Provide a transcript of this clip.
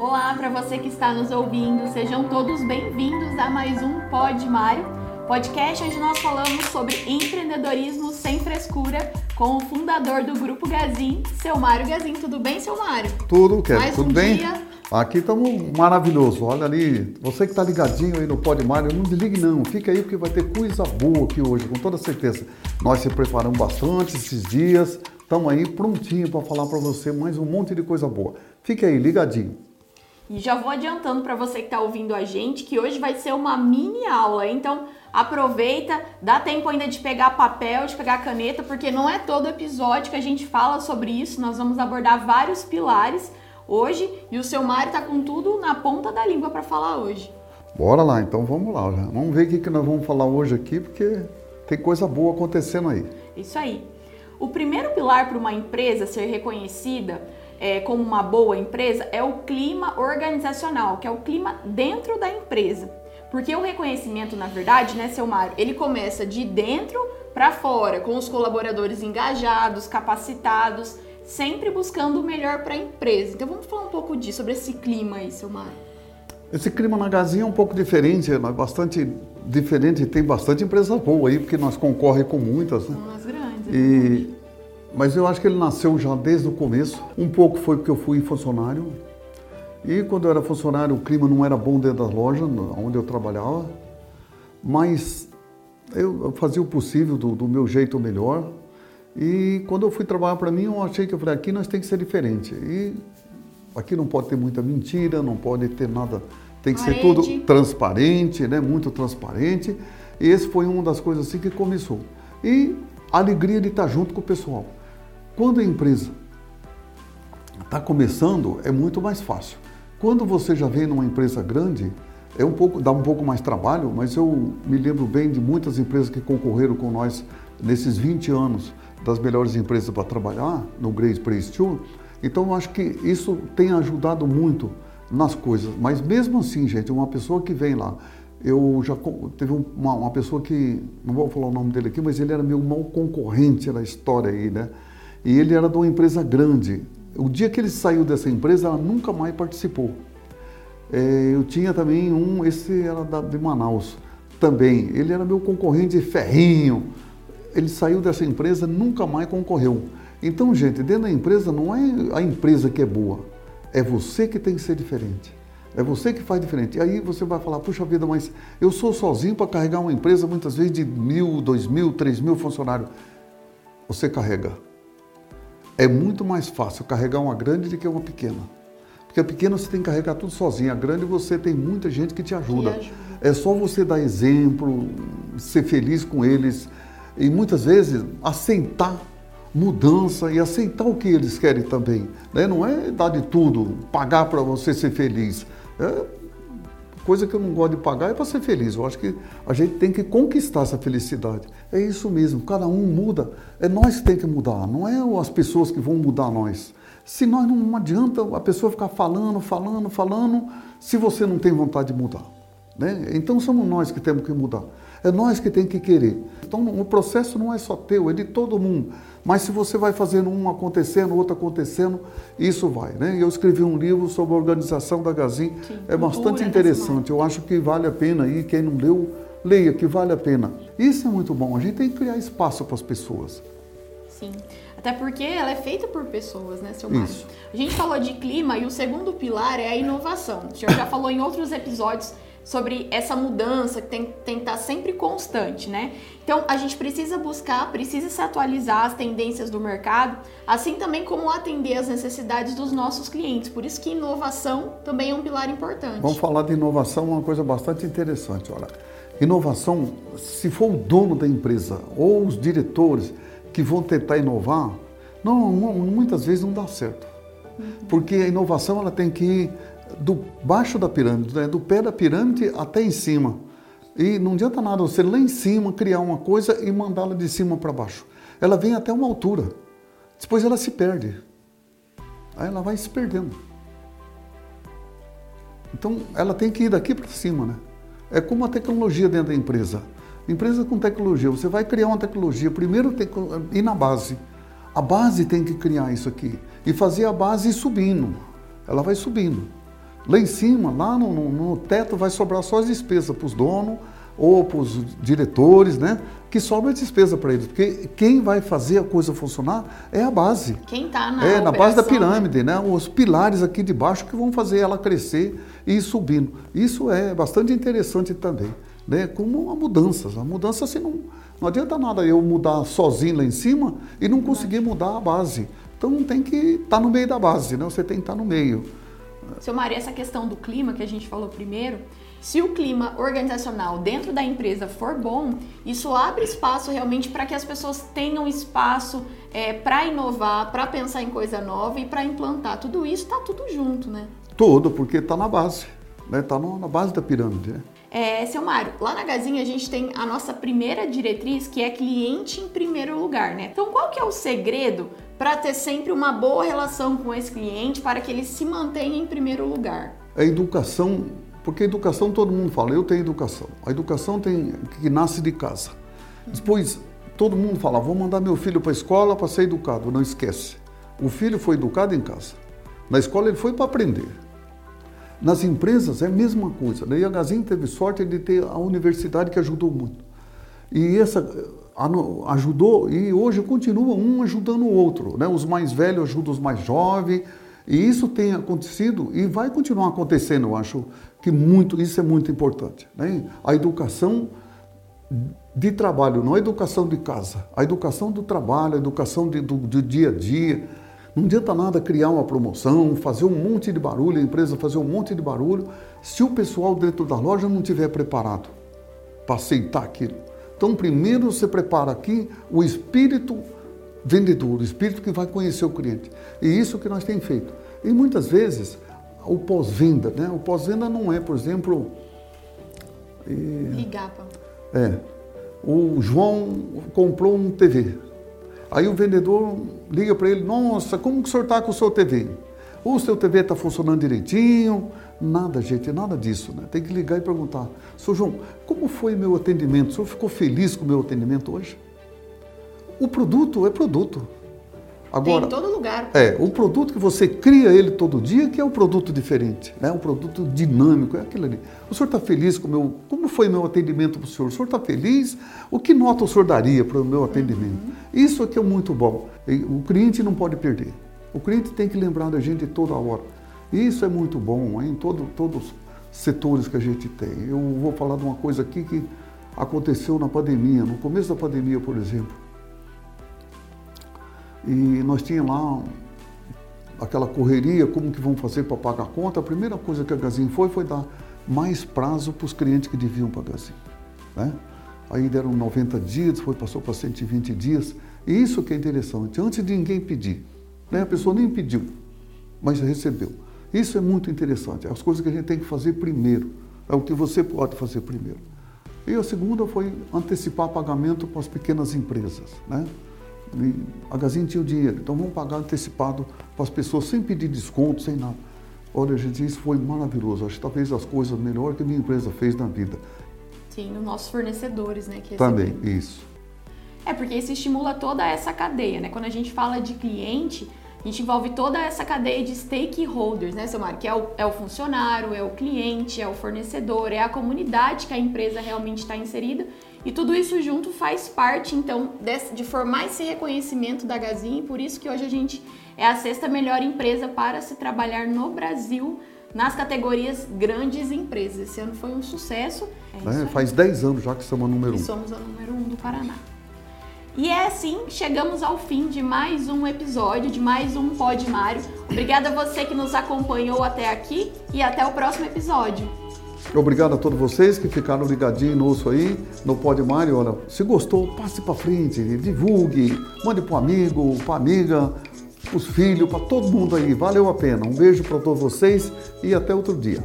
Olá para você que está nos ouvindo, sejam todos bem-vindos a mais um Pod Mário, podcast onde nós falamos sobre empreendedorismo sem frescura com o fundador do Grupo Gazin, seu Mário Gazin. Tudo bem, seu Mário? Tudo, Kevin, mais tudo um bem? Dia. Aqui estamos maravilhoso. Olha ali, você que está ligadinho aí no Pod Mário, não desligue não, fica aí porque vai ter coisa boa aqui hoje, com toda certeza. Nós se preparamos bastante esses dias, estamos aí prontinho para falar para você mais um monte de coisa boa. Fique aí ligadinho. E já vou adiantando para você que está ouvindo a gente que hoje vai ser uma mini aula, então aproveita, dá tempo ainda de pegar papel, de pegar caneta, porque não é todo episódio que a gente fala sobre isso, nós vamos abordar vários pilares hoje e o seu Mário tá com tudo na ponta da língua para falar hoje. Bora lá, então vamos lá. Vamos ver o que, que nós vamos falar hoje aqui, porque tem coisa boa acontecendo aí. Isso aí. O primeiro pilar para uma empresa ser reconhecida é, como uma boa empresa é o clima organizacional, que é o clima dentro da empresa. Porque o reconhecimento, na verdade, né, seu Mário, ele começa de dentro para fora, com os colaboradores engajados, capacitados, sempre buscando o melhor para a empresa. Então vamos falar um pouco disso, sobre esse clima aí, seu Mário. Esse clima na Gazinha é um pouco diferente, é bastante diferente, tem bastante empresa boa aí, porque nós concorremos com muitas, né? São as grandes. E, mas eu acho que ele nasceu já desde o começo. Um pouco foi porque eu fui funcionário. E quando eu era funcionário, o clima não era bom dentro da loja, onde eu trabalhava. Mas eu fazia o possível do, do meu jeito melhor. E quando eu fui trabalhar para mim, eu achei que eu falei, aqui nós tem que ser diferente. E aqui não pode ter muita mentira, não pode ter nada, tem que ser tudo Parede. transparente, né? Muito transparente. E esse foi uma das coisas assim que começou. E a alegria de estar junto com o pessoal. Quando a empresa está começando, é muito mais fácil. Quando você já vem numa empresa grande, é um pouco, dá um pouco mais trabalho, mas eu me lembro bem de muitas empresas que concorreram com nós nesses 20 anos das melhores empresas para trabalhar no Great Place Tour. Então eu acho que isso tem ajudado muito nas coisas. Mas mesmo assim, gente, uma pessoa que vem lá, eu já teve um- uma, uma pessoa que, não vou falar o nome dele aqui, mas ele era meu mau concorrente na história aí, né? E ele era de uma empresa grande. O dia que ele saiu dessa empresa, ela nunca mais participou. É, eu tinha também um, esse era da, de Manaus também. Ele era meu concorrente ferrinho. Ele saiu dessa empresa, nunca mais concorreu. Então, gente, dentro da empresa não é a empresa que é boa, é você que tem que ser diferente. É você que faz diferente. E aí você vai falar, puxa vida, mas eu sou sozinho para carregar uma empresa muitas vezes de mil, dois mil, três mil funcionários. Você carrega. É muito mais fácil carregar uma grande do que uma pequena. Porque a pequena você tem que carregar tudo sozinho, a grande você tem muita gente que te ajuda. ajuda. É só você dar exemplo, ser feliz com eles e muitas vezes aceitar mudança e aceitar o que eles querem também. né? Não é dar de tudo, pagar para você ser feliz. É coisa que eu não gosto de pagar é para ser feliz. Eu acho que a gente tem que conquistar essa felicidade. É isso mesmo, cada um muda. É nós que tem que mudar, não é as pessoas que vão mudar nós. Se nós não adianta a pessoa ficar falando, falando, falando, se você não tem vontade de mudar. Né? Então somos nós que temos que mudar. É nós que tem que querer. Então o processo não é só teu, é de todo mundo. Mas se você vai fazendo um acontecendo, outro acontecendo, isso vai. Né? Eu escrevi um livro sobre a organização da Gazin. Sim, é bastante interessante. Eu acho que vale a pena aí, quem não leu, leia, que vale a pena. Isso é muito bom. A gente tem que criar espaço para as pessoas. Sim. Até porque ela é feita por pessoas, né, seu Mário? A gente falou de clima e o segundo pilar é a inovação. O senhor já falou em outros episódios sobre essa mudança que tem, tem que estar sempre constante, né? Então a gente precisa buscar, precisa se atualizar as tendências do mercado, assim também como atender as necessidades dos nossos clientes. Por isso que inovação também é um pilar importante. Vamos falar de inovação, uma coisa bastante interessante. Olha, inovação, se for o dono da empresa ou os diretores que vão tentar inovar, não, muitas vezes não dá certo. Porque a inovação ela tem que ir do baixo da pirâmide, né? do pé da pirâmide até em cima. E não adianta nada você lá em cima criar uma coisa e mandá-la de cima para baixo. Ela vem até uma altura, depois ela se perde. Aí ela vai se perdendo. Então, ela tem que ir daqui para cima, né? É como a tecnologia dentro da empresa. Empresa com tecnologia, você vai criar uma tecnologia, primeiro tem que ir na base. A base tem que criar isso aqui e fazer a base subindo. Ela vai subindo. Lá em cima, lá no, no, no teto, vai sobrar só as despesas para os donos ou para os diretores, né? Que sobra despesa para eles. Porque quem vai fazer a coisa funcionar é a base. Quem está na É, na base da operação, pirâmide, né? Os pilares aqui de baixo que vão fazer ela crescer e ir subindo. Isso é bastante interessante também, né? Como uma mudança. A mudança assim não, não adianta nada eu mudar sozinho lá em cima e não conseguir mudar a base. Então tem que estar no meio da base, né? Você tem que estar no meio. Seu Mário, essa questão do clima que a gente falou primeiro, se o clima organizacional dentro da empresa for bom, isso abre espaço realmente para que as pessoas tenham espaço para inovar, para pensar em coisa nova e para implantar. Tudo isso está tudo junto, né? Todo, porque está na base. Está né? Tá na base da pirâmide. Né? É, seu Mário, lá na Gazinha a gente tem a nossa primeira diretriz, que é cliente em primeiro lugar, né? Então, qual que é o segredo para ter sempre uma boa relação com esse cliente, para que ele se mantenha em primeiro lugar? A educação, porque a educação todo mundo fala, eu tenho educação. A educação tem que nasce de casa. Depois todo mundo fala, vou mandar meu filho para a escola para ser educado. Não esquece. O filho foi educado em casa. Na escola ele foi para aprender. Nas empresas é a mesma coisa. Daí a Gazin teve sorte de ter a universidade que ajudou muito. E essa ajudou e hoje continua um ajudando o outro, né? Os mais velhos ajudam os mais jovens. E isso tem acontecido e vai continuar acontecendo, eu acho que muito, isso é muito importante. Né? A educação de trabalho, não a educação de casa, a educação do trabalho, a educação de- do, do dia a dia. Não adianta nada criar uma promoção, fazer um monte de barulho, a empresa fazer um monte de barulho, se o pessoal dentro da loja não estiver preparado para aceitar aquilo. Então, primeiro você prepara aqui o espírito vendedor, o espírito que vai conhecer o cliente. E isso que nós temos feito. E muitas vezes, o pós-venda, né? O pós-venda não é, por exemplo, Ligar pra... é, o João comprou um TV. Aí o vendedor liga para ele, nossa, como que o senhor está com o seu TV? O seu TV está funcionando direitinho? Nada, gente, nada disso. Né? Tem que ligar e perguntar, seu João, como foi meu atendimento? O senhor ficou feliz com o meu atendimento hoje? O produto é produto. Tem Agora, em todo lugar. é, o produto que você cria ele todo dia, que é um produto diferente, né? um produto dinâmico, é aquilo ali. O senhor está feliz com o meu. Como foi meu atendimento para o senhor? O senhor está feliz? O que nota o senhor daria para o meu atendimento? Isso aqui é muito bom. O cliente não pode perder. O cliente tem que lembrar da gente toda hora. E isso é muito bom em todo, todos os setores que a gente tem. Eu vou falar de uma coisa aqui que aconteceu na pandemia, no começo da pandemia, por exemplo. E nós tínhamos lá aquela correria, como que vão fazer para pagar a conta. A primeira coisa que a Gazin foi, foi dar mais prazo para os clientes que deviam para a Gazin. Né? Aí deram 90 dias, depois passou para 120 dias. E isso que é interessante, antes de ninguém pedir. Né? A pessoa nem pediu, mas recebeu. Isso é muito interessante, as coisas que a gente tem que fazer primeiro. É o que você pode fazer primeiro. E a segunda foi antecipar pagamento para as pequenas empresas. Né? E a Gazin tinha o dinheiro, então vamos pagar antecipado para as pessoas sem pedir desconto, sem nada. Olha, gente, isso foi maravilhoso. Acho que talvez as coisas melhores que a minha empresa fez na vida. Sim, os nossos fornecedores, né? Também, isso. É, porque isso estimula toda essa cadeia, né? Quando a gente fala de cliente, a gente envolve toda essa cadeia de stakeholders, né, Silmar? Que é o, é o funcionário, é o cliente, é o fornecedor, é a comunidade que a empresa realmente está inserida. E tudo isso junto faz parte, então, desse- de formar esse reconhecimento da Gazin. E por isso que hoje a gente é a sexta melhor empresa para se trabalhar no Brasil nas categorias grandes empresas. Esse ano foi um sucesso. É aí. Faz 10 anos já que somos a número E um. somos a número um do Paraná. E é assim, chegamos ao fim de mais um episódio, de mais um Pod Mário. Obrigada a você que nos acompanhou até aqui e até o próximo episódio. Obrigado a todos vocês que ficaram ligadinhos nosso aí no Pode Mário. Olha, se gostou, passe para frente, divulgue, mande para amigo, para amiga, os filhos, para todo mundo aí. Valeu a pena. Um beijo para todos vocês e até outro dia.